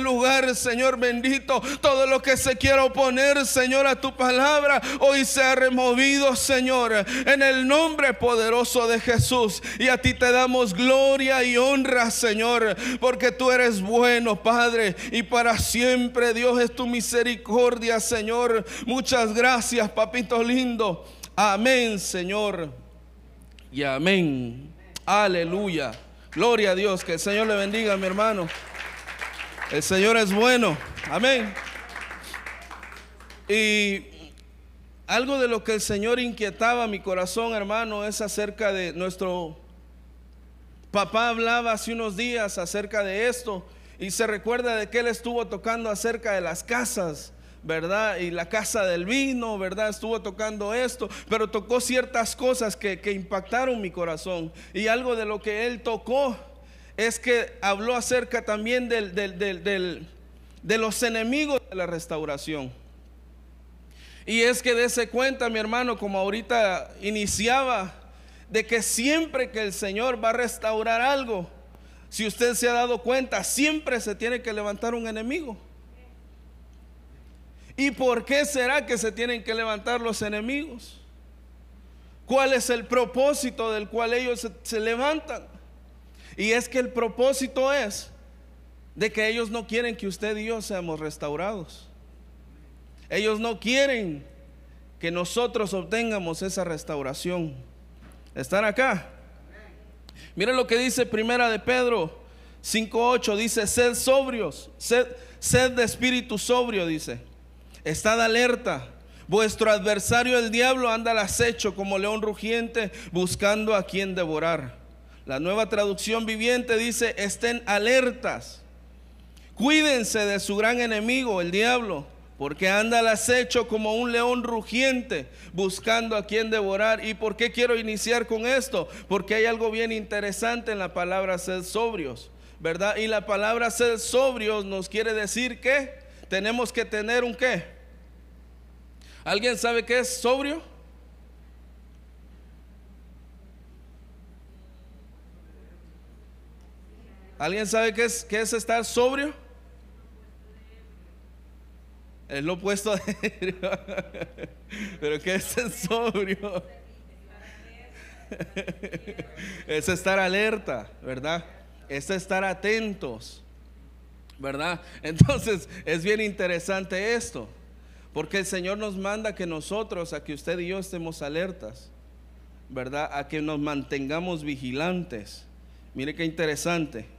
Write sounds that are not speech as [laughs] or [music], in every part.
lugar, Señor bendito. Todo lo que se quiera oponer, Señor, a tu palabra, hoy se ha removido, Señor, en el nombre poderoso de Jesús. Y a ti te damos gloria y honra, Señor, porque tú eres bueno, Padre, y para siempre, Dios, es tu misericordia, Señor. Muchas gracias, papito lindo. Amén, Señor. Y amén. Aleluya. Gloria a Dios. Que el Señor le bendiga, mi hermano. El Señor es bueno. Amén. Y algo de lo que el Señor inquietaba mi corazón, hermano, es acerca de nuestro papá hablaba hace unos días acerca de esto y se recuerda de que él estuvo tocando acerca de las casas ¿verdad? Y la casa del vino, ¿verdad? Estuvo tocando esto, pero tocó ciertas cosas que, impactaron mi corazón. Y algo de lo que él tocó es que habló acerca también del, de los enemigos de la restauración. Y es que dése cuenta, mi hermano, como ahorita iniciaba, de que siempre que el Señor va a restaurar algo, si usted se ha dado cuenta, siempre se tiene que levantar un enemigo. ¿Y por qué será que se tienen que levantar los enemigos? ¿Cuál es el propósito del cual ellos se, levantan? Y es que el propósito es de que ellos no quieren que usted y yo seamos restaurados. Ellos no quieren que nosotros obtengamos esa restauración. ¿Están acá? Miren lo que dice Primera de Pedro 5.8. Dice, sed sobrios, sed, sed de espíritu sobrio, dice Estad alerta. Vuestro adversario el diablo anda al acecho como león rugiente buscando a quien devorar. La nueva traducción viviente dice, estén alertas. Cuídense de su gran enemigo, el diablo, porque anda al acecho como un león rugiente buscando a quien devorar. ¿Y por qué quiero iniciar con esto? Porque hay algo bien interesante en la palabra ser sobrios, ¿verdad? Y la palabra ser sobrios nos quiere decir que tenemos que tener un qué? ¿Alguien sabe qué es sobrio? ¿Alguien sabe qué es, qué es estar sobrio? Es lo opuesto a [laughs] Pero ¿qué es ser sobrio? [laughs] es estar alerta, ¿verdad? Es estar atentos, ¿verdad? Entonces es bien interesante esto. Porque el Señor nos manda que nosotros, a que usted y yo estemos alertas, ¿verdad? A que nos mantengamos vigilantes. Mire qué interesante.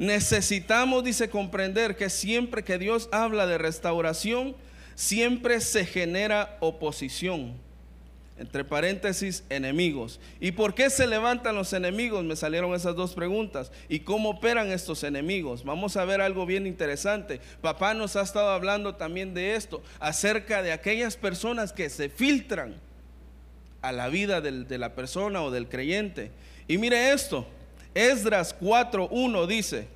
Necesitamos, dice, comprender que siempre que Dios habla de restauración, siempre se genera oposición entre paréntesis, enemigos. ¿Y por qué se levantan los enemigos? Me salieron esas dos preguntas. ¿Y cómo operan estos enemigos? Vamos a ver algo bien interesante. Papá nos ha estado hablando también de esto, acerca de aquellas personas que se filtran a la vida de la persona o del creyente. Y mire esto, Esdras 4.1 dice,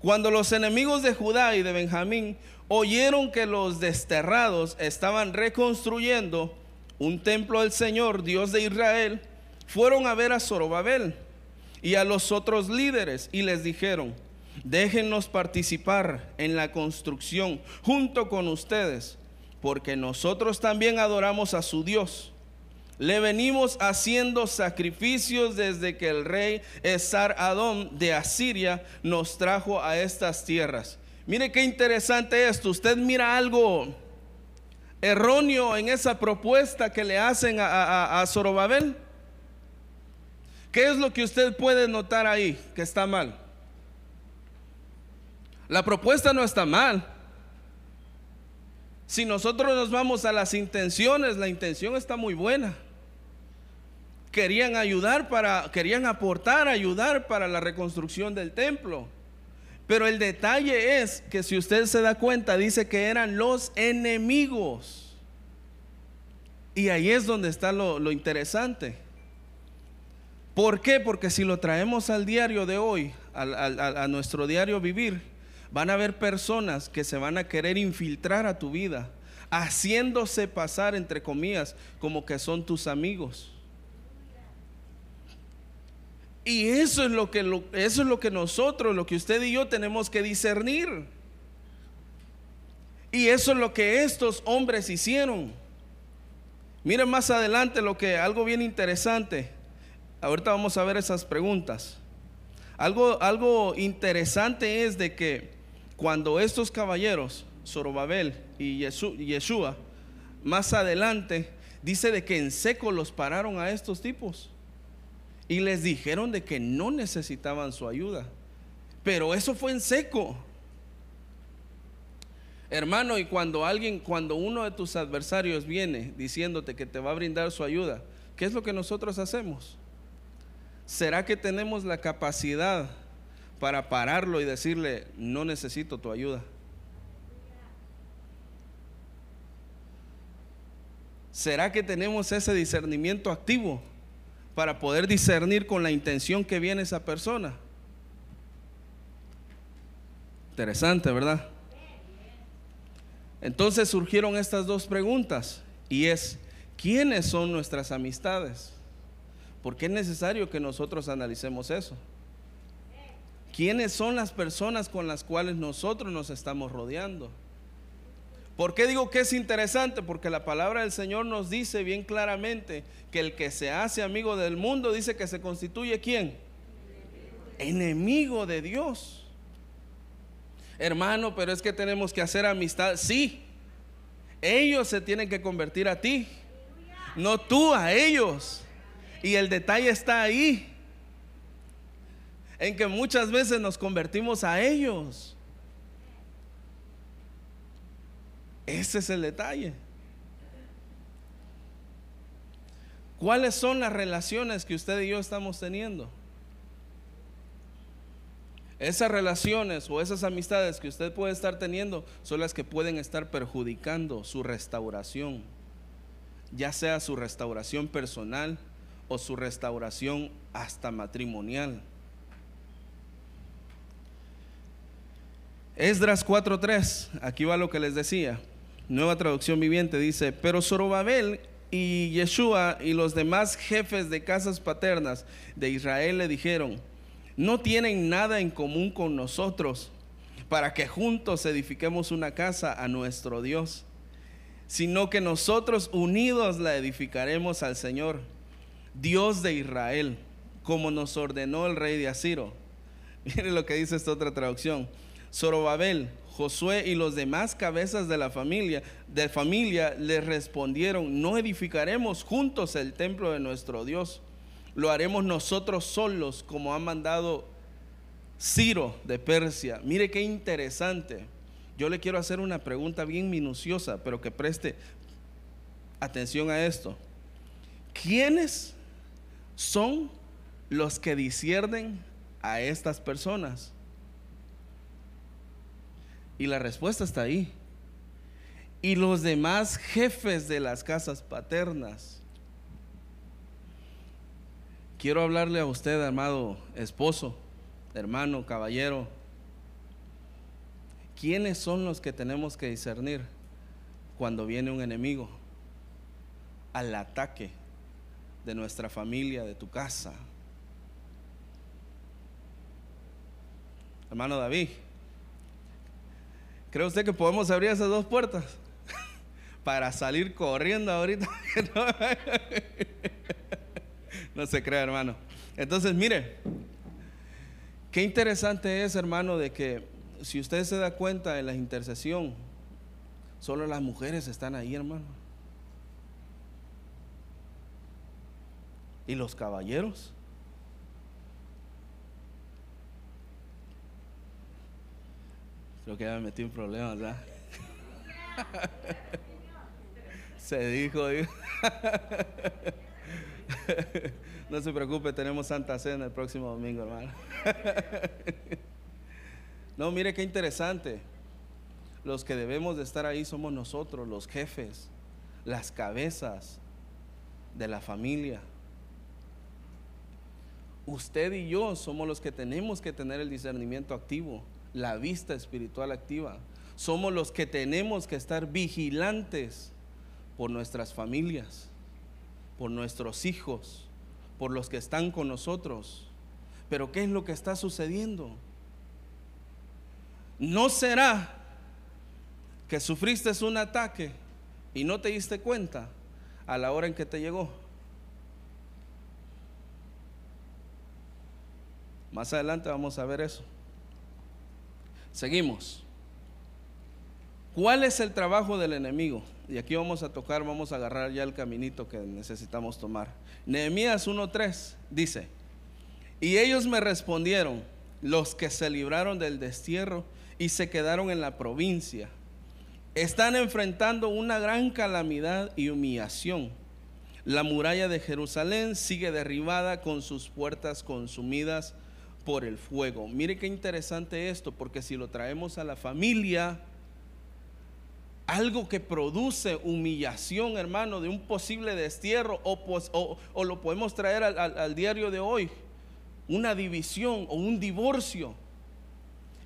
cuando los enemigos de Judá y de Benjamín oyeron que los desterrados estaban reconstruyendo, un templo del Señor, Dios de Israel, fueron a ver a Zorobabel y a los otros líderes y les dijeron, déjennos participar en la construcción junto con ustedes, porque nosotros también adoramos a su Dios. Le venimos haciendo sacrificios desde que el rey Esar Adón de Asiria nos trajo a estas tierras. Mire qué interesante esto. Usted mira algo erróneo en esa propuesta que le hacen a, a, Zorobabel? ¿Qué es lo que usted puede notar ahí que está mal? La propuesta no está mal. Si nosotros nos vamos a las intenciones, la intención está muy buena. Querían ayudar para, querían aportar, ayudar para la reconstrucción del templo. Pero el detalle es que si usted se da cuenta, dice que eran los enemigos. Y ahí es donde está lo, interesante. ¿Por qué? Porque si lo traemos al diario de hoy, a nuestro diario vivir, van a haber personas que se van a querer infiltrar a tu vida, haciéndose pasar, entre comillas, como que son tus amigos. Y eso es lo que eso es lo que nosotros, lo que usted y yo tenemos que discernir. Y eso es lo que estos hombres hicieron. Miren más adelante lo que algo bien interesante. Ahorita vamos a ver esas preguntas. Algo, algo interesante es de que cuando estos caballeros, Zorobabel y Yeshua, más adelante, dice de que en seco los pararon a estos tipos y les dijeron de que no necesitaban su ayuda. Pero eso fue en seco. Hermano, y cuando alguien, cuando uno de tus adversarios viene diciéndote que te va a brindar su ayuda, ¿qué es lo que nosotros hacemos? ¿Será que tenemos la capacidad para pararlo y decirle, no necesito tu ayuda? ¿Será que tenemos ese discernimiento activo para poder discernir con la intención que viene esa persona? Interesante, ¿verdad? Entonces surgieron estas dos preguntas y es, ¿quiénes son nuestras amistades? Porque es necesario que nosotros analicemos eso. ¿Quiénes son las personas con las cuales nosotros nos estamos rodeando? ¿Por qué digo que es interesante? Porque la palabra del Señor nos dice bien claramente que el que se hace amigo del mundo dice que se constituye quién? Enemigo de Dios. Hermano, pero es que tenemos que hacer amistad. Sí, ellos se tienen que convertir a ti, no tú a ellos. Y el detalle está ahí, en que muchas veces nos convertimos a ellos. Ese es el detalle. ¿Cuáles son las relaciones que usted y yo estamos teniendo? Esas relaciones o esas amistades que usted puede estar teniendo son las que pueden estar perjudicando su restauración, ya sea su restauración personal o su restauración hasta matrimonial. Esdras 4:3, aquí va lo que les decía. Nueva traducción viviente dice, pero Zorobabel y Yeshua y los demás jefes de casas paternas de Israel le dijeron, no tienen nada en común con nosotros para que juntos edifiquemos una casa a nuestro Dios, sino que nosotros unidos la edificaremos al Señor, Dios de Israel, como nos ordenó el rey de Asiro. [laughs] Mire lo que dice esta otra traducción. Zorobabel, Josué y los demás cabezas de la familia, de familia le respondieron, no edificaremos juntos el templo de nuestro Dios lo haremos nosotros solos como ha mandado Ciro de Persia. Mire qué interesante. Yo le quiero hacer una pregunta bien minuciosa, pero que preste atención a esto. ¿Quiénes son los que disciernen a estas personas? Y la respuesta está ahí. Y los demás jefes de las casas paternas Quiero hablarle a usted, amado esposo, hermano, caballero. ¿Quiénes son los que tenemos que discernir cuando viene un enemigo al ataque de nuestra familia, de tu casa? Hermano David, ¿cree usted que podemos abrir esas dos puertas [laughs] para salir corriendo ahorita? [laughs] no se crea, hermano. Entonces, mire, qué interesante es, hermano, de que si usted se da cuenta en la intercesión, solo las mujeres están ahí, hermano. ¿Y los caballeros? Creo que ya me metí en problemas, ¿verdad? [laughs] Se dijo, [laughs] no se preocupe, tenemos Santa Cena el próximo domingo, hermano. [laughs] no, mire qué interesante. Los que debemos de estar ahí somos nosotros, los jefes, las cabezas de la familia. Usted y yo somos los que tenemos que tener el discernimiento activo, la vista espiritual activa. Somos los que tenemos que estar vigilantes por nuestras familias por nuestros hijos, por los que están con nosotros. Pero ¿qué es lo que está sucediendo? ¿No será que sufriste un ataque y no te diste cuenta a la hora en que te llegó? Más adelante vamos a ver eso. Seguimos. ¿Cuál es el trabajo del enemigo? Y aquí vamos a tocar, vamos a agarrar ya el caminito que necesitamos tomar. Nehemías 1.3 dice, y ellos me respondieron, los que se libraron del destierro y se quedaron en la provincia, están enfrentando una gran calamidad y humillación. La muralla de Jerusalén sigue derribada con sus puertas consumidas por el fuego. Mire qué interesante esto, porque si lo traemos a la familia, algo que produce humillación, hermano, de un posible destierro, o, o, lo podemos traer al, al diario de hoy, una división o un divorcio,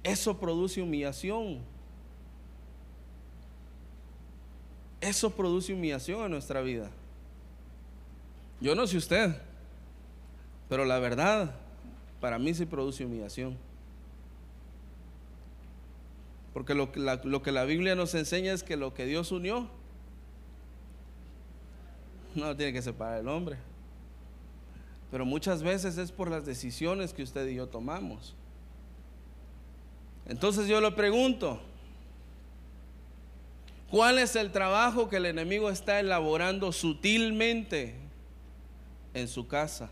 eso produce humillación. Eso produce humillación en nuestra vida. Yo no sé usted, pero la verdad, para mí sí produce humillación. Porque lo, lo que la Biblia nos enseña es que lo que Dios unió, no tiene que separar el hombre. Pero muchas veces es por las decisiones que usted y yo tomamos. Entonces yo le pregunto, ¿cuál es el trabajo que el enemigo está elaborando sutilmente en su casa?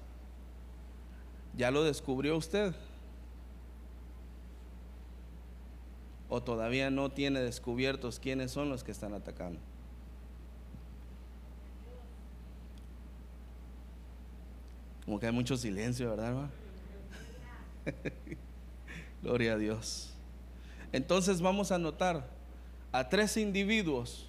¿Ya lo descubrió usted? ¿O todavía no tiene descubiertos quiénes son los que están atacando? Como que hay mucho silencio, ¿verdad, [laughs] Gloria a Dios. Entonces vamos a notar a tres individuos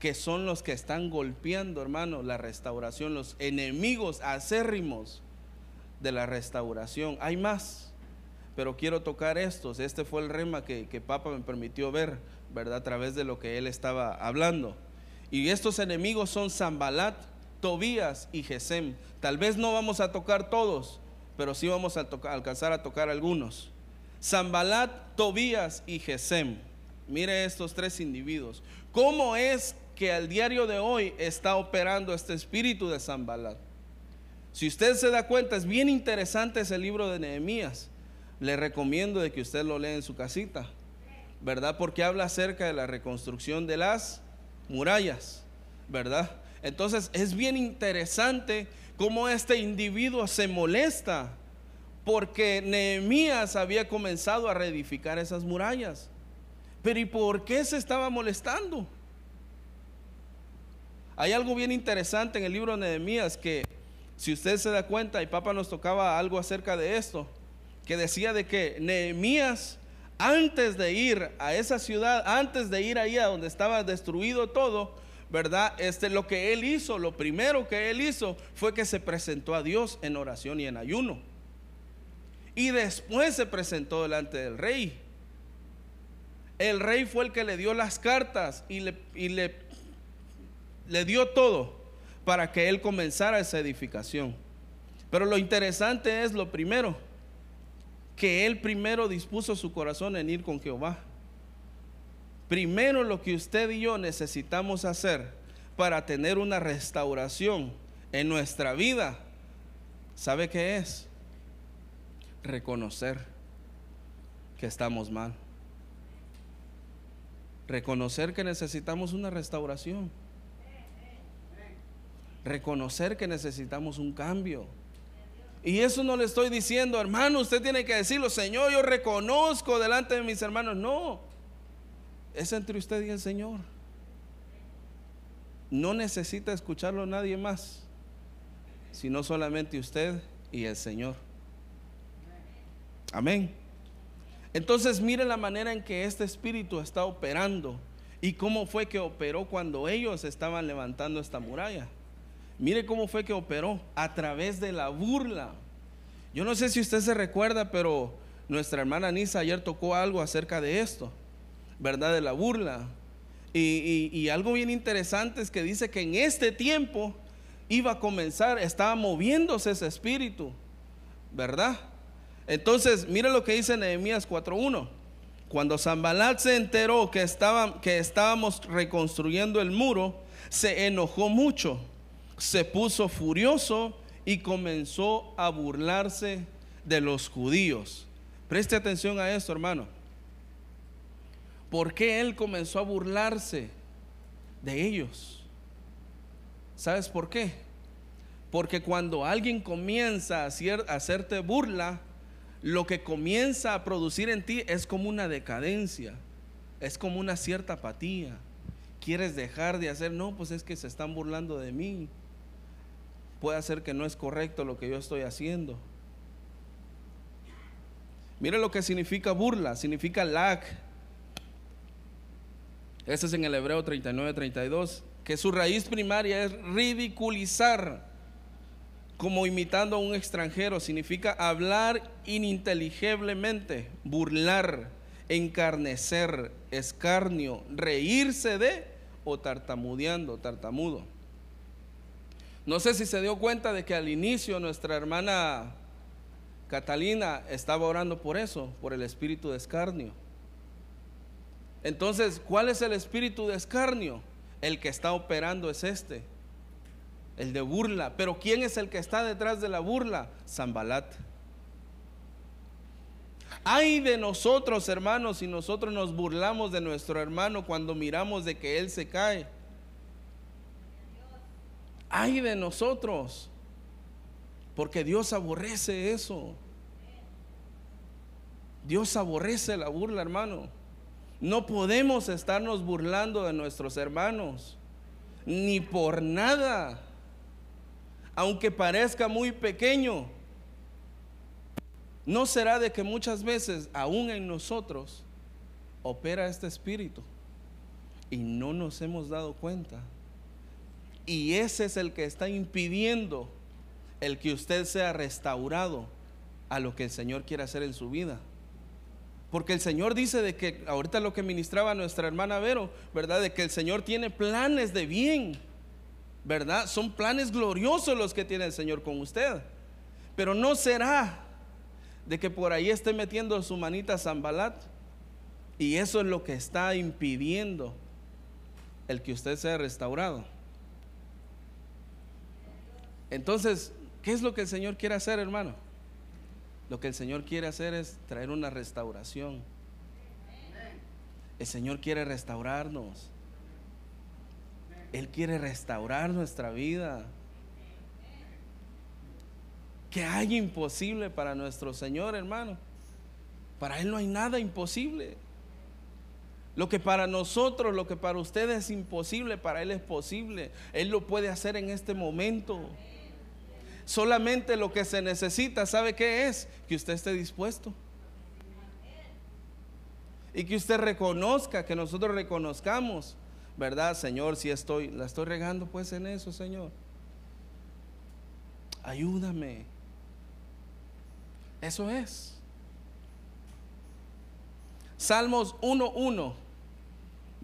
que son los que están golpeando, hermano, la restauración, los enemigos acérrimos de la restauración. Hay más, pero quiero tocar estos. Este fue el rema que, Papa me permitió ver, ¿verdad? A través de lo que él estaba hablando. Y estos enemigos son Zambalat, Tobías y Gesem. Tal vez no vamos a tocar todos, pero sí vamos a, alcanzar a tocar algunos. Zambalat, Tobías y Gesem. Mire estos tres individuos. ¿Cómo es que al diario de hoy está operando este espíritu de Zambalat? Si usted se da cuenta, es bien interesante ese libro de Nehemías. Le recomiendo de que usted lo lea en su casita, ¿verdad? Porque habla acerca de la reconstrucción de las murallas, ¿verdad? Entonces es bien interesante cómo este individuo se molesta porque Nehemías había comenzado a reedificar esas murallas. Pero ¿y por qué se estaba molestando? Hay algo bien interesante en el libro de Nehemías que si usted se da cuenta, y Papa nos tocaba algo acerca de esto, que decía de que Nehemías, antes de ir a esa ciudad, antes de ir ahí a donde estaba destruido todo, ¿verdad? Este, lo que él hizo, lo primero que él hizo fue que se presentó a Dios en oración y en ayuno. Y después se presentó delante del rey. El rey fue el que le dio las cartas y le, y le, le dio todo para que él comenzara esa edificación. Pero lo interesante es lo primero, que él primero dispuso su corazón en ir con Jehová. Primero lo que usted y yo necesitamos hacer para tener una restauración en nuestra vida, ¿sabe qué es? Reconocer que estamos mal. Reconocer que necesitamos una restauración reconocer que necesitamos un cambio. Y eso no le estoy diciendo, hermano, usted tiene que decirlo, Señor, yo reconozco delante de mis hermanos. No, es entre usted y el Señor. No necesita escucharlo nadie más, sino solamente usted y el Señor. Amén. Entonces mire la manera en que este espíritu está operando y cómo fue que operó cuando ellos estaban levantando esta muralla. Mire cómo fue que operó a través de la burla. Yo no sé si usted se recuerda, pero nuestra hermana Nisa ayer tocó algo acerca de esto, ¿verdad? De la burla. Y, algo bien interesante es que dice que en este tiempo iba a comenzar, estaba moviéndose ese espíritu, ¿verdad? Entonces, mire lo que dice Nehemías 4.1. Cuando Zambalat se enteró que, que estábamos reconstruyendo el muro, se enojó mucho, se puso furioso y comenzó a burlarse de los judíos. Preste atención a esto, hermano. ¿Por qué él comenzó a burlarse de ellos? ¿Sabes por qué? Porque cuando alguien comienza a, hacerte burla, lo que comienza a producir en ti es como una decadencia, es como una cierta apatía. Quieres dejar de hacer, no, pues es que se están burlando de mí. Puede ser que no es correcto lo que yo estoy haciendo. Mire lo que significa burla, significa lag. Ese es en el Hebreo 39-32, que su raíz primaria es ridiculizar como imitando a un extranjero, significa hablar ininteligiblemente, burlar, encarnecer, escarnio, reírse de o tartamudeando, tartamudo. No sé si se dio cuenta de que al inicio nuestra hermana Catalina estaba orando por eso, por el espíritu de escarnio. Entonces, ¿cuál es el espíritu de escarnio? El que está operando es este, el de burla. Pero ¿quién es el que está detrás de la burla? Zambalat. Ay de nosotros, hermanos, si nosotros nos burlamos de nuestro hermano cuando miramos de que él se cae. Ay de nosotros, porque Dios aborrece eso. Dios aborrece la burla, hermano. No podemos estarnos burlando de nuestros hermanos, ni por nada aunque parezca muy pequeño, ¿no será de que muchas veces, aún en nosotros, opera este espíritu y no nos hemos dado cuenta? Y ese es el que está impidiendo el que usted sea restaurado a lo que el Señor quiere hacer en su vida. Porque el Señor dice de que, ahorita lo que ministraba nuestra hermana Vero, ¿verdad? De que el Señor tiene planes de bien ¿verdad? Son planes gloriosos los que tiene el Señor con usted. Pero no será de que por ahí esté metiendo su manita Zambalat. Y eso es lo que está impidiendo el que usted sea restaurado. Entonces, ¿qué es lo que el Señor quiere hacer, hermano? Lo que el Señor quiere hacer es traer una restauración. El Señor quiere restaurarnos. Él quiere restaurar nuestra vida. Que hay imposible para nuestro Señor, hermano. Para Él no hay nada imposible. Lo que para nosotros, lo que para ustedes es imposible, para Él es posible. Él lo puede hacer en este momento. Solamente lo que se necesita, ¿sabe qué es? Que usted esté dispuesto. Y que usted reconozca, que nosotros reconozcamos ¿verdad, Señor? Si estoy, la estoy regando pues en eso, Señor. Ayúdame. Eso es. Salmos 1.1.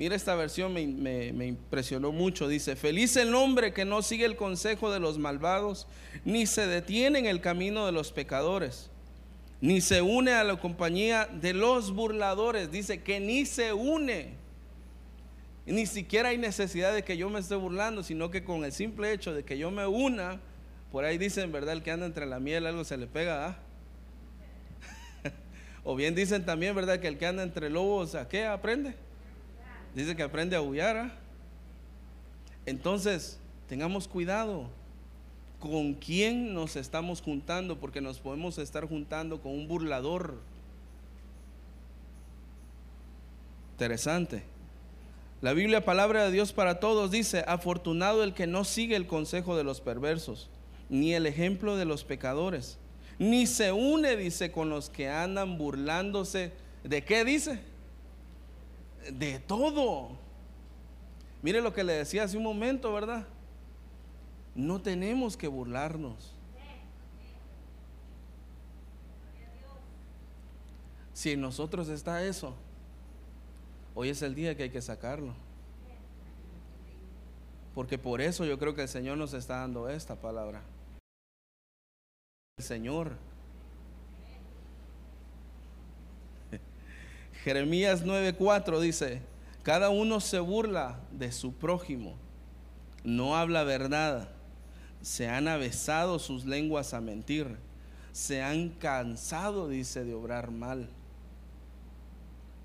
Mira esta versión, me, impresionó mucho. Dice, feliz el hombre que no sigue el consejo de los malvados, ni se detiene en el camino de los pecadores, ni se une a la compañía de los burladores. Dice que ni se une ni siquiera hay necesidad de que yo me esté burlando, sino que con el simple hecho de que yo me una, por ahí dicen, ¿verdad? El que anda entre la miel algo se le pega. ¿ah? [laughs] o bien dicen también, ¿verdad? Que el que anda entre lobos, ¿a qué aprende? Dice que aprende a huyar. ¿ah? Entonces, tengamos cuidado con quién nos estamos juntando, porque nos podemos estar juntando con un burlador. Interesante. La Biblia, palabra de Dios para todos, dice, afortunado el que no sigue el consejo de los perversos, ni el ejemplo de los pecadores, ni se une, dice, con los que andan burlándose. ¿De qué dice? De todo. Mire lo que le decía hace un momento, ¿verdad? No tenemos que burlarnos. Si en nosotros está eso, Hoy es el día que hay que sacarlo. Porque por eso yo creo que el Señor nos está dando esta palabra. El Señor. Jeremías 9:4 dice, cada uno se burla de su prójimo, no habla verdad, se han avesado sus lenguas a mentir, se han cansado, dice, de obrar mal.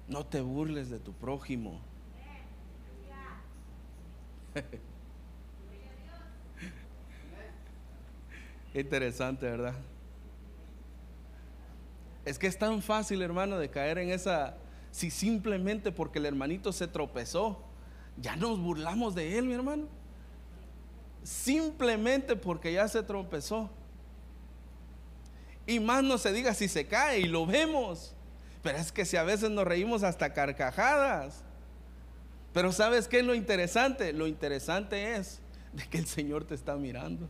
No te burles de tu prójimo. [laughs] Interesante, ¿verdad? Es que es tan fácil, hermano, de caer en esa, si simplemente porque el hermanito se tropezó, ya nos burlamos de él, mi hermano. Simplemente porque ya se tropezó. Y más no se diga si se cae y lo vemos. Pero es que si a veces nos reímos hasta carcajadas. Pero ¿sabes qué es lo interesante? Lo interesante es de que el Señor te está mirando.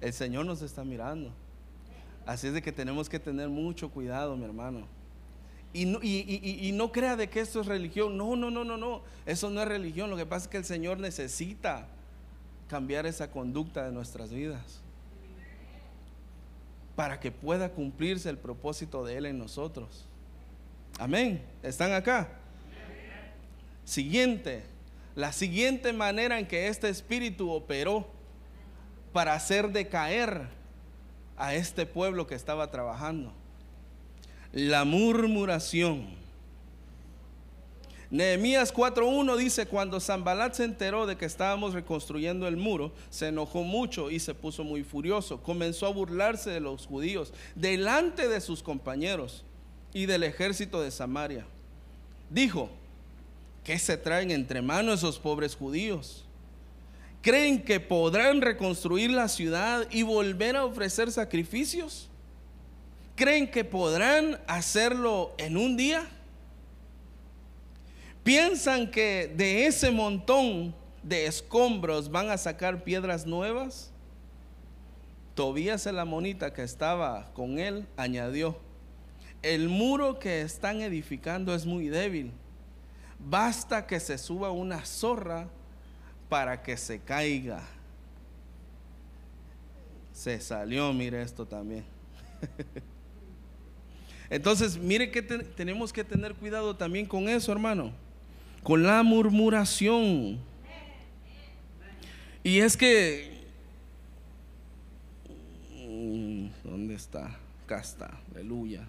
El Señor nos está mirando. Así es de que tenemos que tener mucho cuidado, mi hermano. Y no, y, no, crea de que esto es religión. No, no, no, no, no. Eso no es religión. Lo que pasa es que el Señor necesita cambiar esa conducta de nuestras vidas. Para que pueda cumplirse el propósito de Él en nosotros. Amén. ¿Están acá? Siguiente. La siguiente manera en que este espíritu operó para hacer decaer a este pueblo que estaba trabajando. La murmuración. Nehemías 4.1 dice, cuando Zambalat se enteró de que estábamos reconstruyendo el muro, se enojó mucho y se puso muy furioso. Comenzó a burlarse de los judíos delante de sus compañeros y del ejército de Samaria. Dijo, ¿qué se traen entre manos esos pobres judíos? ¿Creen que podrán reconstruir la ciudad y volver a ofrecer sacrificios? ¿Creen que podrán hacerlo en un día? ¿Piensan que de ese montón de escombros van a sacar piedras nuevas? Tobías la monita que estaba con él añadió, el muro que están edificando es muy débil. Basta que se suba una zorra para que se caiga. Se salió, mire esto también. [laughs] Entonces, mire que tenemos que tener cuidado también con eso, hermano. Con la murmuración. Y es que... Mm, ¿Dónde está? Acá está. Aleluya.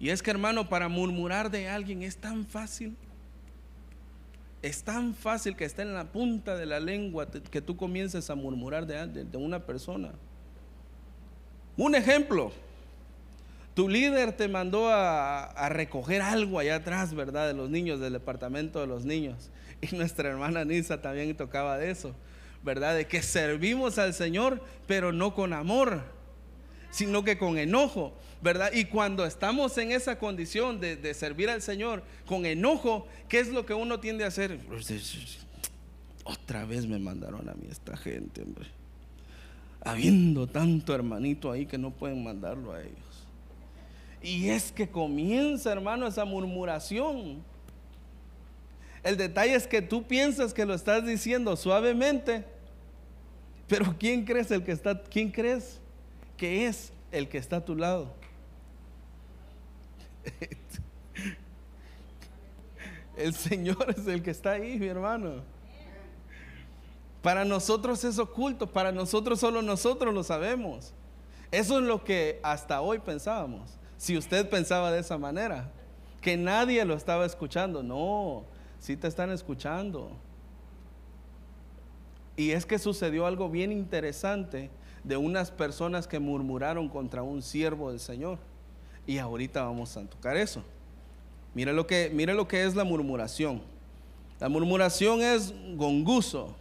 Y es que, hermano, para murmurar de alguien es tan fácil. Es tan fácil que está en la punta de la lengua que tú comiences a murmurar de, de una persona. Un ejemplo, tu líder te mandó a, recoger algo allá atrás, ¿verdad? De los niños, del departamento de los niños. Y nuestra hermana Nisa también tocaba de eso, ¿verdad? De que servimos al Señor, pero no con amor, sino que con enojo. ¿verdad? Y cuando estamos en esa condición de, servir al Señor con enojo, ¿qué es lo que uno tiende a hacer? Otra vez me mandaron a mí esta gente, hombre. Habiendo tanto hermanito ahí que no pueden mandarlo a ellos. Y es que comienza, hermano, esa murmuración. El detalle es que tú piensas que lo estás diciendo suavemente, pero ¿quién crees el que está, quién crees que es el que está a tu lado? El Señor es el que está ahí, mi hermano. Para nosotros es oculto, para nosotros solo nosotros lo sabemos. Eso es lo que hasta hoy pensábamos. Si usted pensaba de esa manera, que nadie lo estaba escuchando, no, sí te están escuchando. Y es que sucedió algo bien interesante de unas personas que murmuraron contra un siervo del Señor. Y ahorita vamos a tocar eso. Mire lo que, mire lo que es la murmuración. La murmuración es gonguso,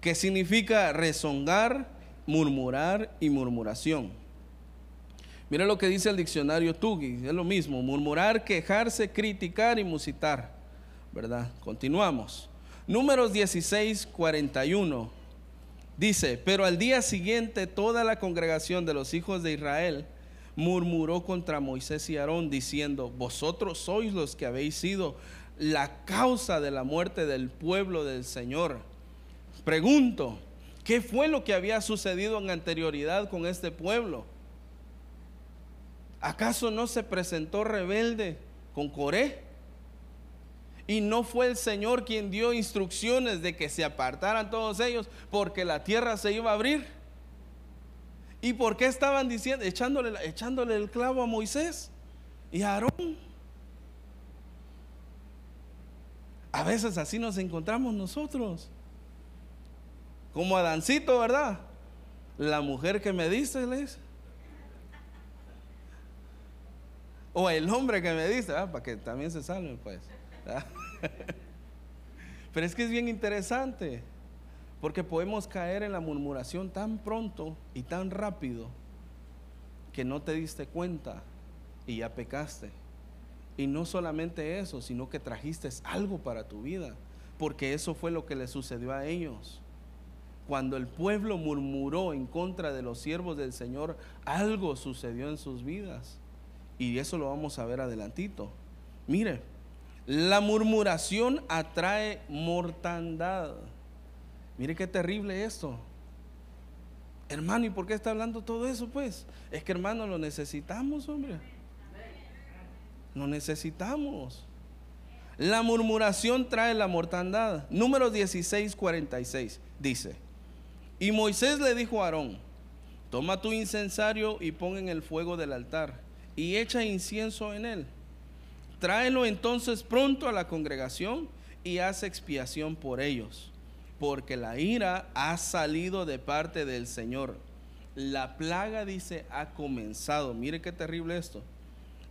que significa rezongar, murmurar y murmuración. Mire lo que dice el diccionario Tugi, es lo mismo, murmurar, quejarse, criticar y musitar, ¿verdad? Continuamos. Números 16, 41 dice, pero al día siguiente toda la congregación de los hijos de Israel murmuró contra Moisés y Aarón diciendo, vosotros sois los que habéis sido la causa de la muerte del pueblo del Señor. Pregunto, ¿Qué fue lo que había sucedido en anterioridad con este pueblo? ¿Acaso no se presentó rebelde con Coré? Y no fue el Señor quien dio instrucciones de que se apartaran todos ellos porque la tierra se iba a abrir. ¿Y por qué estaban diciendo, echándole, echándole el clavo a Moisés y a Aarón? A veces así nos encontramos nosotros. Como Adancito, ¿verdad? La mujer que me diste, le O el hombre que me dice, para que también se salve, pues. [laughs] Pero es que es bien interesante, porque podemos caer en la murmuración tan pronto y tan rápido que no te diste cuenta y ya pecaste. Y no solamente eso, sino que trajiste algo para tu vida, porque eso fue lo que le sucedió a ellos. Cuando el pueblo murmuró en contra de los siervos del Señor, algo sucedió en sus vidas. Y eso lo vamos a ver adelantito. Mire, la murmuración atrae mortandad. Mire qué terrible esto. Hermano, ¿y por qué está hablando todo eso? Pues es que hermano, lo necesitamos, hombre. Lo necesitamos. La murmuración trae la mortandad. Número 16, 46 dice, y Moisés le dijo a Aarón, toma tu incensario y pon en el fuego del altar y echa incienso en él Tráelo entonces pronto a la congregación y haz expiación por ellos, porque la ira ha salido de parte del Señor. La plaga, dice, ha comenzado. Mire qué terrible esto.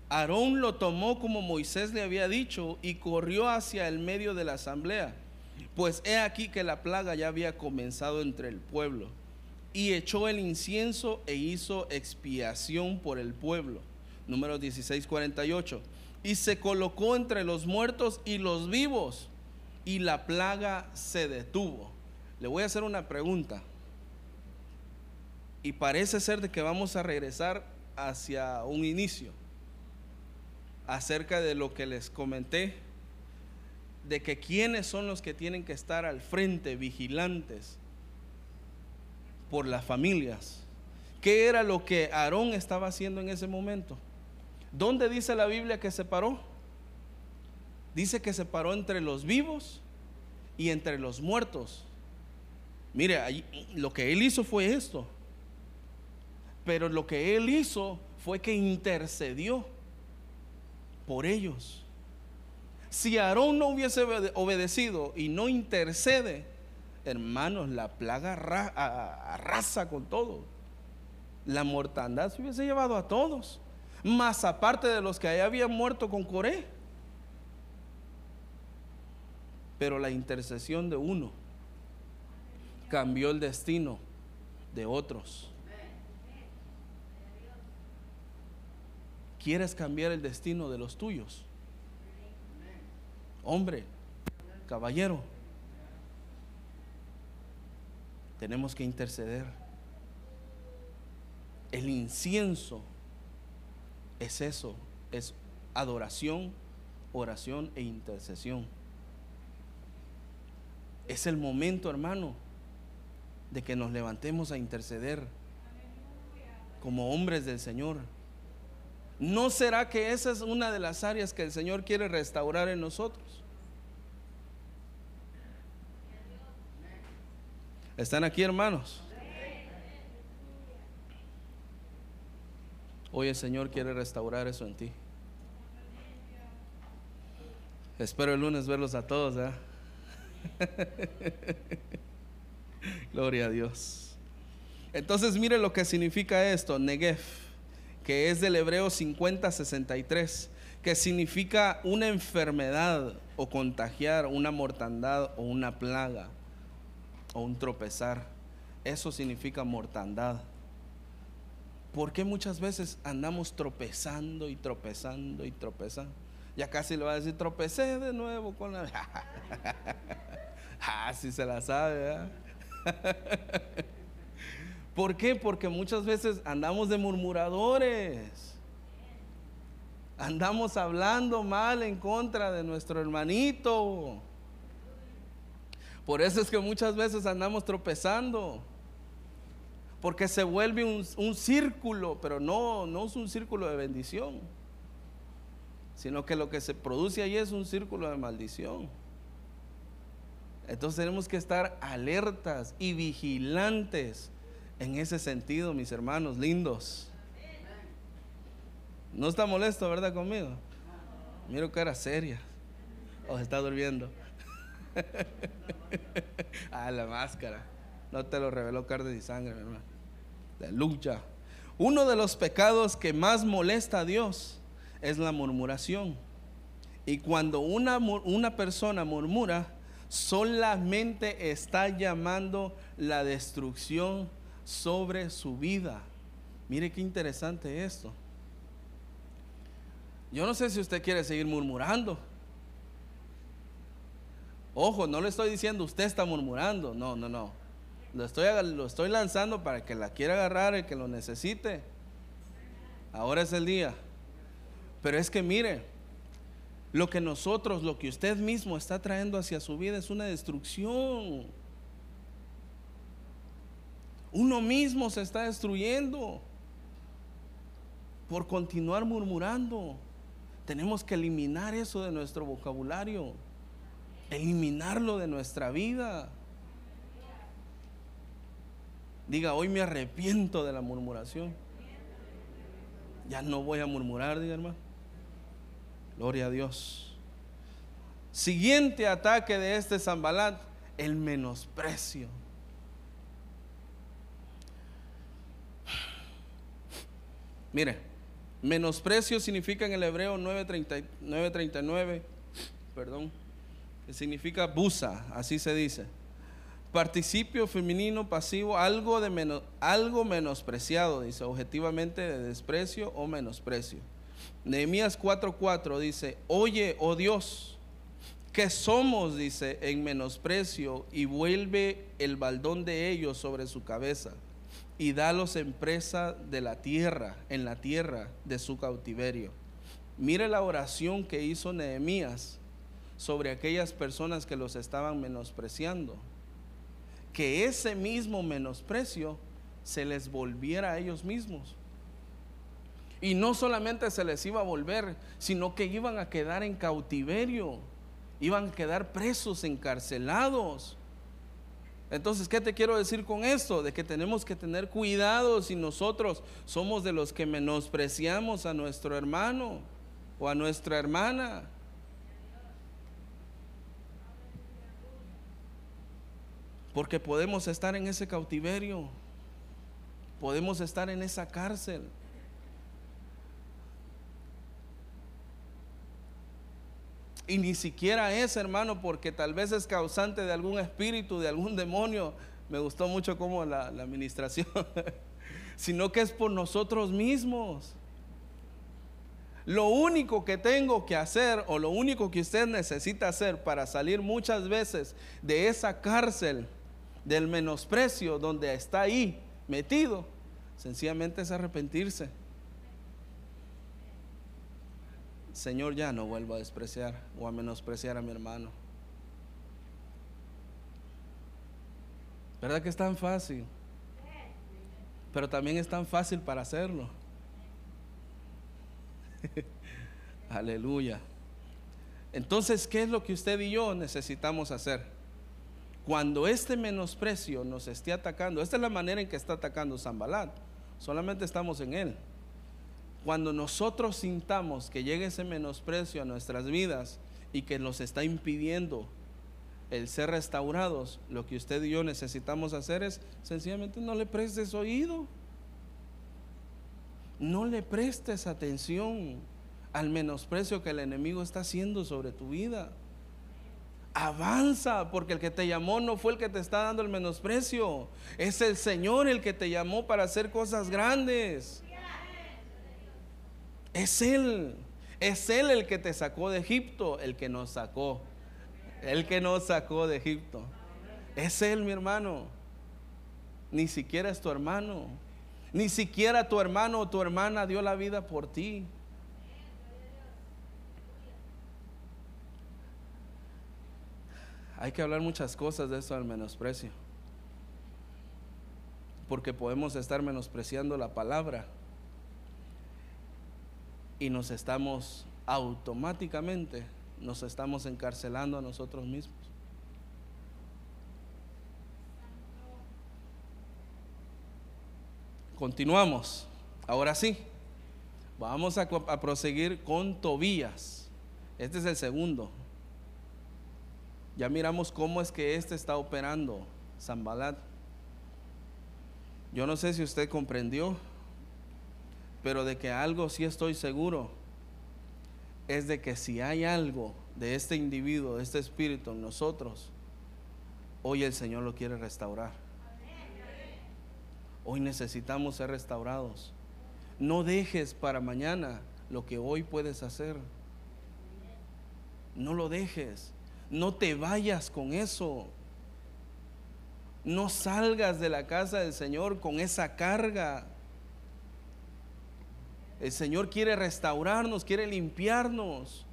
Aarón lo tomó como Moisés le había dicho y corrió hacia el medio de la asamblea. Pues he aquí que la plaga ya había comenzado entre el pueblo. Y echó el incienso e hizo expiación por el pueblo. Número 1648 y se colocó entre los muertos y los vivos y la plaga se detuvo. Le voy a hacer una pregunta. Y parece ser de que vamos a regresar hacia un inicio acerca de lo que les comenté, de que quiénes son los que tienen que estar al frente, vigilantes por las familias. ¿Qué era lo que Aarón estaba haciendo en ese momento? ¿Dónde dice la Biblia que se paró? Dice que se paró entre los vivos y entre los muertos. Mire, lo que él hizo fue esto. Pero lo que él hizo fue que intercedió por ellos. Si Aarón no hubiese obedecido y no intercede, hermanos, la plaga arrasa con todo. La mortandad se hubiese llevado a todos más aparte de los que ahí habían muerto con Coré. Pero la intercesión de uno cambió el destino de otros. ¿Quieres cambiar el destino de los tuyos? Hombre, caballero, tenemos que interceder. El incienso es eso, es adoración, oración e intercesión. Es el momento, hermano, de que nos levantemos a interceder como hombres del Señor. ¿No será que esa es una de las áreas que el Señor quiere restaurar en nosotros? ¿Están aquí, hermanos? Hoy el Señor quiere restaurar eso en ti. Espero el lunes verlos a todos. [laughs] Gloria a Dios. Entonces mire lo que significa esto, Negev, que es del hebreo 5063, que significa una enfermedad o contagiar, una mortandad o una plaga o un tropezar. Eso significa mortandad. ¿Por qué muchas veces andamos tropezando y tropezando y tropezando? Ya casi le va a decir, tropecé de nuevo con la... [laughs] ah, si se la sabe. [laughs] ¿Por qué? Porque muchas veces andamos de murmuradores. Andamos hablando mal en contra de nuestro hermanito. Por eso es que muchas veces andamos tropezando. Porque se vuelve un, círculo, pero no, es un círculo de bendición. Sino que lo que se produce ahí es un círculo de maldición. Entonces tenemos que estar alertas y vigilantes en ese sentido, mis hermanos lindos. No está molesto, ¿verdad? Conmigo. Miro que era seria. O se está durmiendo. [laughs] ah, la máscara. No te lo reveló carne y sangre, mi hermano. Lucha. Uno de los pecados que más molesta a Dios es la murmuración. Y cuando una, una persona murmura, solamente está llamando la destrucción sobre su vida. Mire qué interesante esto. Yo no sé si usted quiere seguir murmurando. Ojo, no le estoy diciendo usted está murmurando. No, no, no. Lo estoy, lo estoy lanzando para que la quiera agarrar, el que lo necesite. Ahora es el día. Pero es que mire, lo que nosotros, lo que usted mismo está trayendo hacia su vida es una destrucción. Uno mismo se está destruyendo por continuar murmurando. Tenemos que eliminar eso de nuestro vocabulario, eliminarlo de nuestra vida. Diga, hoy me arrepiento de la murmuración. Ya no voy a murmurar, diga hermano. Gloria a Dios. Siguiente ataque de este Zambalat, el menosprecio. Mire, Menosprecio significa en el hebreo 939, perdón, que significa busa, así se dice. Participio femenino pasivo, algo, de algo menospreciado, dice, objetivamente de desprecio o menosprecio. Nehemías 4:4 dice, oye, oh Dios, que somos, dice, en menosprecio y vuelve el baldón de ellos sobre su cabeza y dalos en presa de la tierra, en la tierra de su cautiverio. Mire la oración que hizo Nehemías sobre aquellas personas que los estaban menospreciando. Que ese mismo menosprecio se les volviera a ellos mismos. Y no solamente se les iba a volver, sino que iban a quedar en cautiverio, iban a quedar presos, encarcelados. Entonces, ¿qué te quiero decir con esto? De que tenemos que tener cuidado si nosotros somos de los que menospreciamos a nuestro hermano o a nuestra hermana. Porque podemos estar en ese cautiverio, podemos estar en esa cárcel. Y ni siquiera es, hermano, porque tal vez es causante de algún espíritu, de algún demonio. Me gustó mucho como la, la administración. [laughs] sino que es por nosotros mismos. Lo único que tengo que hacer o lo único que usted necesita hacer para salir muchas veces de esa cárcel del menosprecio donde está ahí metido, sencillamente es arrepentirse. Señor, ya no vuelvo a despreciar o a menospreciar a mi hermano. ¿Verdad que es tan fácil? Pero también es tan fácil para hacerlo. [laughs] Aleluya. Entonces, ¿qué es lo que usted y yo necesitamos hacer? Cuando este menosprecio nos esté atacando, esta es la manera en que está atacando Zambalat, solamente estamos en él. Cuando nosotros sintamos que llegue ese menosprecio a nuestras vidas y que nos está impidiendo el ser restaurados, lo que usted y yo necesitamos hacer es sencillamente no le prestes oído. No le prestes atención al menosprecio que el enemigo está haciendo sobre tu vida. Avanza, porque el que te llamó no fue el que te está dando el menosprecio. Es el Señor el que te llamó para hacer cosas grandes. Es Él. Es Él el que te sacó de Egipto, el que nos sacó. El que nos sacó de Egipto. Es Él, mi hermano. Ni siquiera es tu hermano. Ni siquiera tu hermano o tu hermana dio la vida por ti. Hay que hablar muchas cosas de eso del menosprecio. Porque podemos estar menospreciando la palabra y nos estamos automáticamente, nos estamos encarcelando a nosotros mismos. Continuamos. Ahora sí, vamos a, proseguir con Tobías. Este es el segundo. Ya miramos cómo es que este está operando, Zambalat. Yo no sé si usted comprendió, pero de que algo sí estoy seguro es de que si hay algo de este individuo, de este espíritu en nosotros, hoy el Señor lo quiere restaurar. Hoy necesitamos ser restaurados. No dejes para mañana lo que hoy puedes hacer. No lo dejes. No te vayas con eso. No salgas de la casa del Señor con esa carga. El Señor quiere restaurarnos, quiere limpiarnos.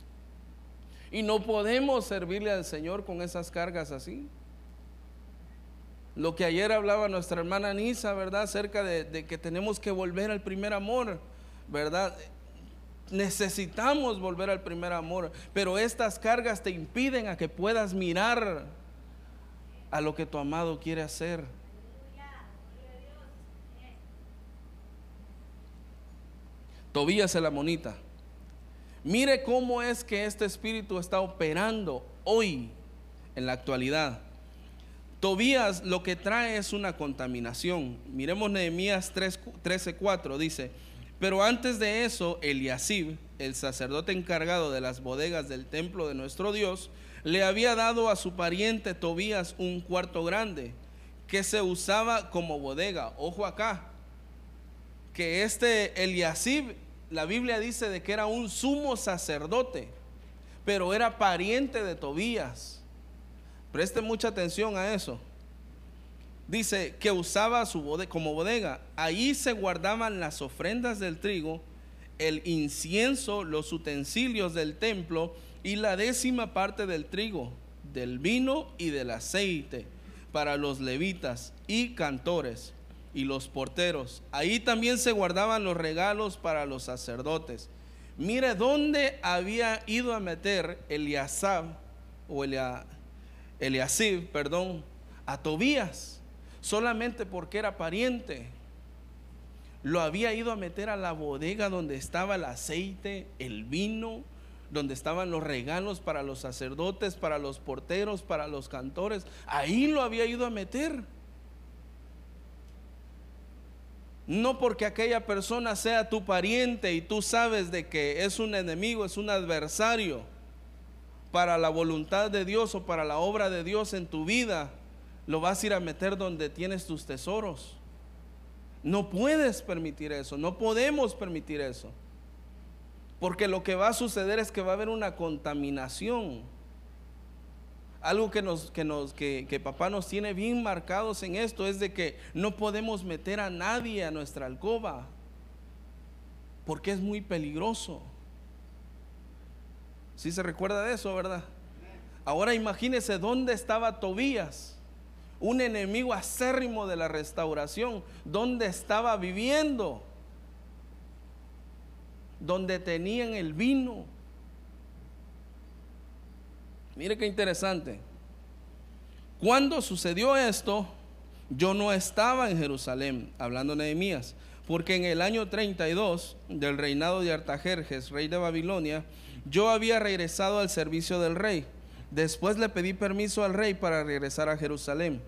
Y no podemos servirle al Señor con esas cargas así. Lo que ayer hablaba nuestra hermana Nisa, ¿verdad? Acerca de, de que tenemos que volver al primer amor, ¿verdad? Necesitamos volver al primer amor, pero estas cargas te impiden a que puedas mirar a lo que tu amado quiere hacer. Tobías el amonita. Mire cómo es que este espíritu está operando hoy, en la actualidad. Tobías lo que trae es una contaminación. Miremos Nehemías 13:4, dice, pero antes de eso, Eliasib, el sacerdote encargado de las bodegas del templo de nuestro Dios, le había dado a su pariente Tobías un cuarto grande que se usaba como bodega. Ojo acá, que este Eliasib, la Biblia dice de que era un sumo sacerdote, pero era pariente de Tobías. Preste mucha atención a eso. Dice que usaba su como bodega. Ahí se guardaban las ofrendas del trigo, el incienso, los utensilios del templo y la décima parte del trigo, del vino y del aceite para los levitas y cantores y los porteros. Ahí también se guardaban los regalos para los sacerdotes. Mire dónde había ido a meter Eliasab o Eliasib, perdón, a Tobías, solamente porque era pariente. Lo había ido a meter a la bodega donde estaba el aceite, el vino, donde estaban los regalos para los sacerdotes, para los porteros, para los cantores. Ahí lo había ido a meter. No porque aquella persona sea tu pariente y tú sabes de que es un enemigo, es un adversario para la voluntad de Dios o para la obra de Dios en tu vida, lo vas a ir a meter donde tienes tus tesoros. No puedes permitir eso, no podemos permitir eso. Porque lo que va a suceder es que va a haber una contaminación. Algo que, papá nos tiene bien marcados en esto es de que no podemos meter a nadie a nuestra alcoba. Porque es muy peligroso. Si se recuerda de eso, ¿verdad? Ahora imagínese dónde estaba Tobías, un enemigo acérrimo de la restauración, dónde estaba viviendo donde tenían el vino. Mire qué interesante. Cuando sucedió esto, yo no estaba en Jerusalén, hablando de Nehemías, porque en el año 32 del reinado de Artajerjes, rey de Babilonia, yo había regresado al servicio del rey. Después le pedí permiso al rey para regresar a Jerusalén.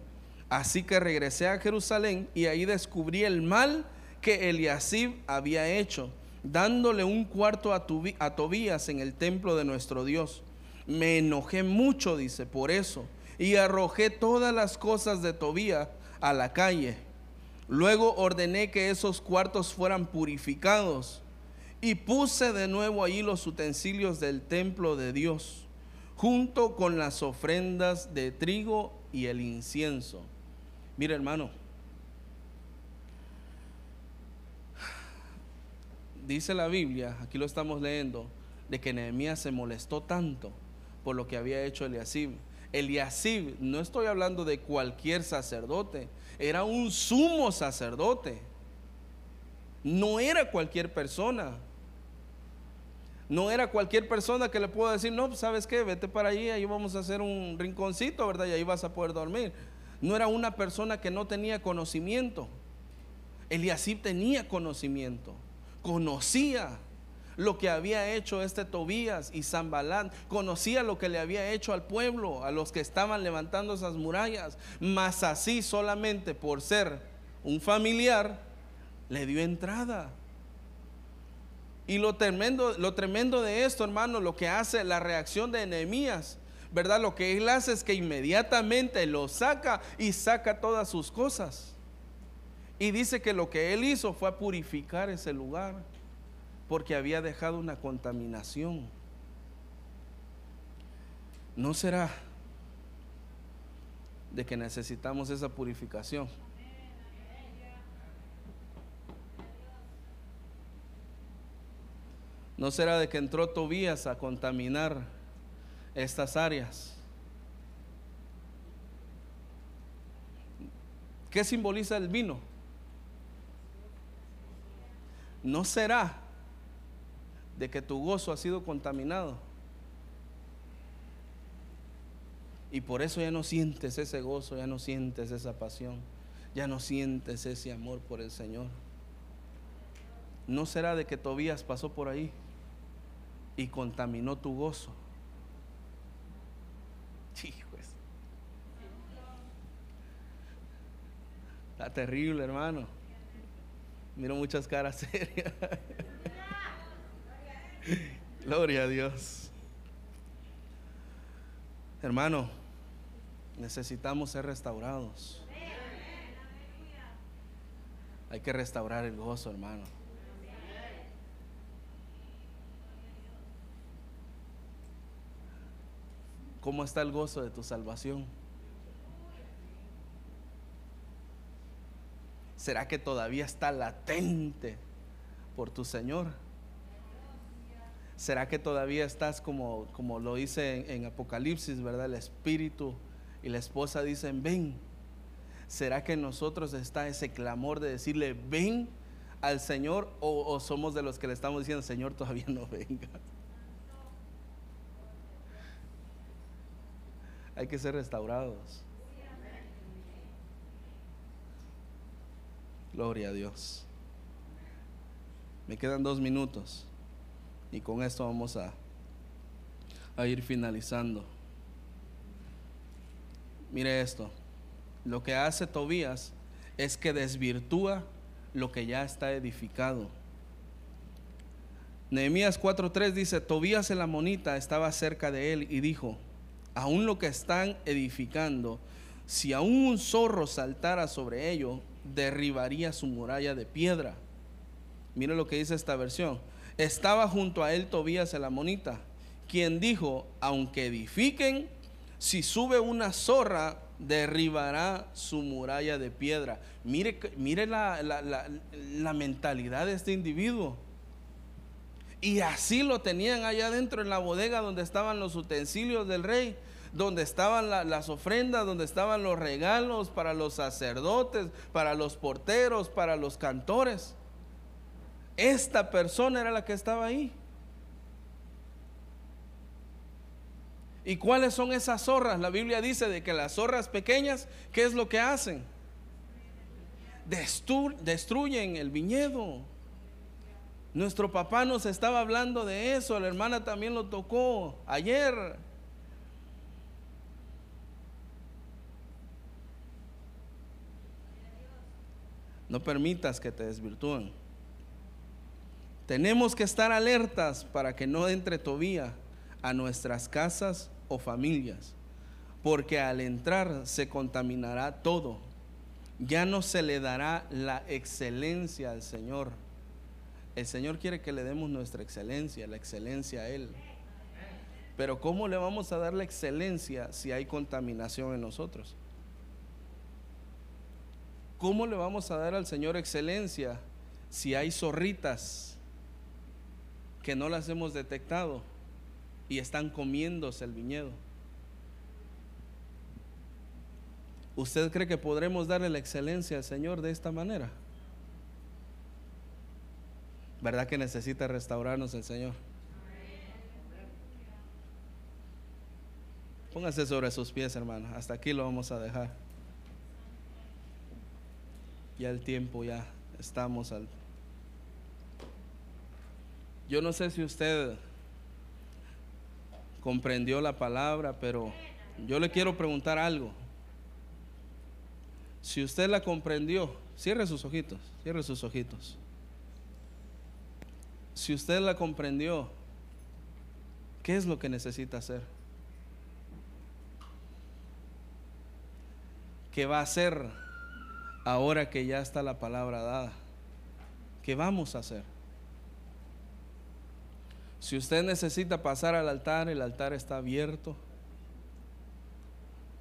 Así que regresé a Jerusalén y ahí descubrí el mal que Eliasib había hecho dándole un cuarto a, Tobías en el templo de nuestro Dios. Me enojé mucho, dice, por eso, y arrojé todas las cosas de Tobías a la calle. Luego ordené que esos cuartos fueran purificados y puse de nuevo allí los utensilios del templo de Dios, junto con las ofrendas de trigo y el incienso. Mira hermano, dice la Biblia, aquí lo estamos leyendo, de que Nehemías se molestó tanto por lo que había hecho Eliasib. Eliasib, no estoy hablando de cualquier sacerdote, era un sumo sacerdote. No era cualquier persona. No era cualquier persona que le pueda decir, no, pues, sabes qué, vete para ahí, ahí vamos a hacer un rinconcito, ¿verdad? Y ahí vas a poder dormir. No era una persona que no tenía conocimiento. Eliasib tenía conocimiento, conocía lo que había hecho este Tobías y Zambalán, conocía lo que le había hecho al pueblo, a los que estaban levantando esas murallas, mas así solamente por ser un familiar, le dio entrada. Y lo tremendo, lo tremendo de esto, hermano, lo que hace la reacción de Nehemías, ¿verdad? Lo que él hace es que inmediatamente lo saca y saca todas sus cosas. Y dice que lo que él hizo fue purificar ese lugar porque había dejado una contaminación. ¿No será de que necesitamos esa purificación? ¿No será de que entró Tobías a contaminar estas áreas? ¿Qué simboliza el vino? ¿No será de que tu gozo ha sido contaminado. Y por eso ya no sientes ese gozo, ya no sientes esa pasión, ya no sientes ese amor por el Señor. ¿No será de que Tobías pasó por ahí y contaminó tu gozo? Hijos. Está terrible, hermano. Miro muchas caras [laughs] serias. Gloria a Dios. Hermano, necesitamos ser restaurados. Hay que restaurar el gozo, hermano. ¿Cómo está el gozo de tu salvación? ¿Será que todavía está latente por tu Señor? ¿Será que todavía estás como, como lo dice en, Apocalipsis, verdad? El espíritu y la esposa dicen, ven. ¿Será que en nosotros está ese clamor de decirle, ven al Señor? O, o somos de los que le estamos diciendo, Señor, todavía no venga? Hay que ser restaurados. Gloria a Dios. Me quedan dos minutos. Y con esto vamos a, a ir finalizando. Mire esto. Lo que hace Tobías es que desvirtúa lo que ya está edificado. Nehemías 4:3 dice, Tobías el amonita estaba cerca de él y dijo, aún lo que están edificando, si aún un zorro saltara sobre ello, derribaría su muralla de piedra. Mire lo que dice esta versión. Estaba junto a él Tobías el amonita, quien dijo, aunque edifiquen, si sube una zorra, derribará su muralla de piedra. Mire, mire la, la mentalidad de este individuo. Y así lo tenían allá adentro en la bodega donde estaban los utensilios del rey, donde estaban las ofrendas, donde estaban los regalos para los sacerdotes, para los porteros, para los cantores. Esta persona era la que estaba ahí. ¿Y cuáles son esas zorras? La Biblia dice de que las zorras pequeñas, ¿qué es lo que hacen? destruyen el viñedo. Nuestro papá nos estaba hablando de eso, la hermana también lo tocó ayer. No permitas que te desvirtúen. Tenemos que estar alertas para que no entre Tobía a nuestras casas o familias, porque al entrar se contaminará todo. Ya no se le dará la excelencia al Señor. El Señor quiere que le demos nuestra excelencia, la excelencia a Él. Pero ¿cómo le vamos a dar la excelencia si hay contaminación en nosotros? ¿Cómo le vamos a dar al Señor excelencia si hay zorritas que no las hemos detectado y están comiéndose el viñedo. ¿Usted cree que podremos darle la excelencia al Señor de esta manera? ¿Verdad que necesita restaurarnos el Señor? Póngase sobre sus pies, hermano. Hasta aquí lo vamos a dejar. Ya el tiempo, ya estamos al... Yo no sé si usted comprendió la palabra, pero yo le quiero preguntar algo. Si usted la comprendió, cierre sus ojitos, cierre sus ojitos. Si usted la comprendió, ¿qué es lo que necesita hacer? ¿Qué va a hacer ahora que ya está la palabra dada? ¿Qué vamos a hacer? Si usted necesita pasar al altar, el altar está abierto.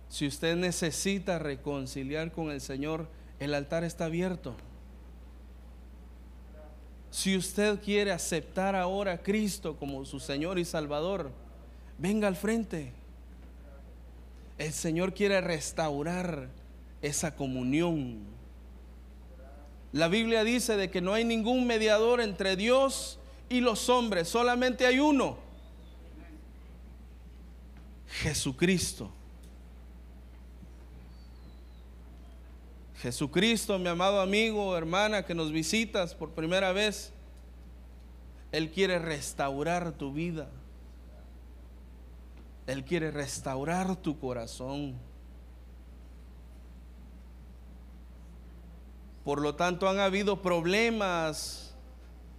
Si usted necesita reconciliar con el Señor, el altar está abierto. Si usted quiere aceptar ahora a Cristo como su Señor y Salvador, venga al frente. El Señor quiere restaurar esa comunión. La Biblia dice de que no hay ningún mediador entre Dios y los hombres, solamente hay uno. Jesucristo. Jesucristo, mi amado amigo, hermana, que nos visitas por primera vez, Él quiere restaurar tu vida. Él quiere restaurar tu corazón. Por lo tanto, han habido problemas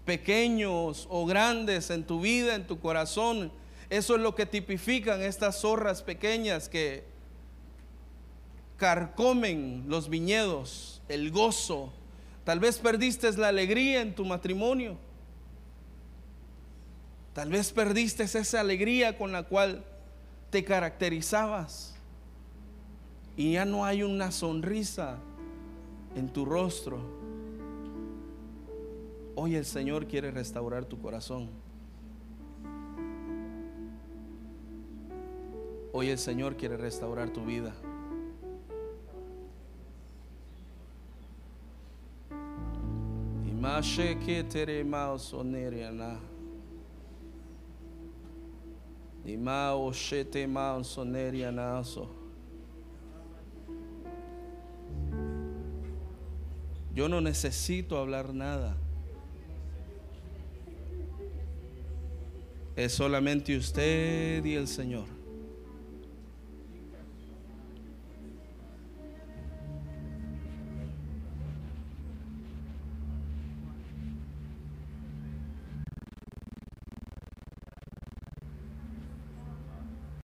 pequeños o grandes en tu vida, en tu corazón. Eso es lo que tipifican estas zorras pequeñas que carcomen los viñedos, el gozo. Tal vez perdiste la alegría en tu matrimonio. Tal vez perdiste esa alegría con la cual te caracterizabas. Y ya no hay una sonrisa en tu rostro. Hoy el Señor quiere restaurar tu corazón. Hoy el Señor quiere restaurar tu vida. Que tere mao soneriana. Ni mao shete mao sonerianaso. Yo no necesito hablar nada. Es solamente usted y el Señor.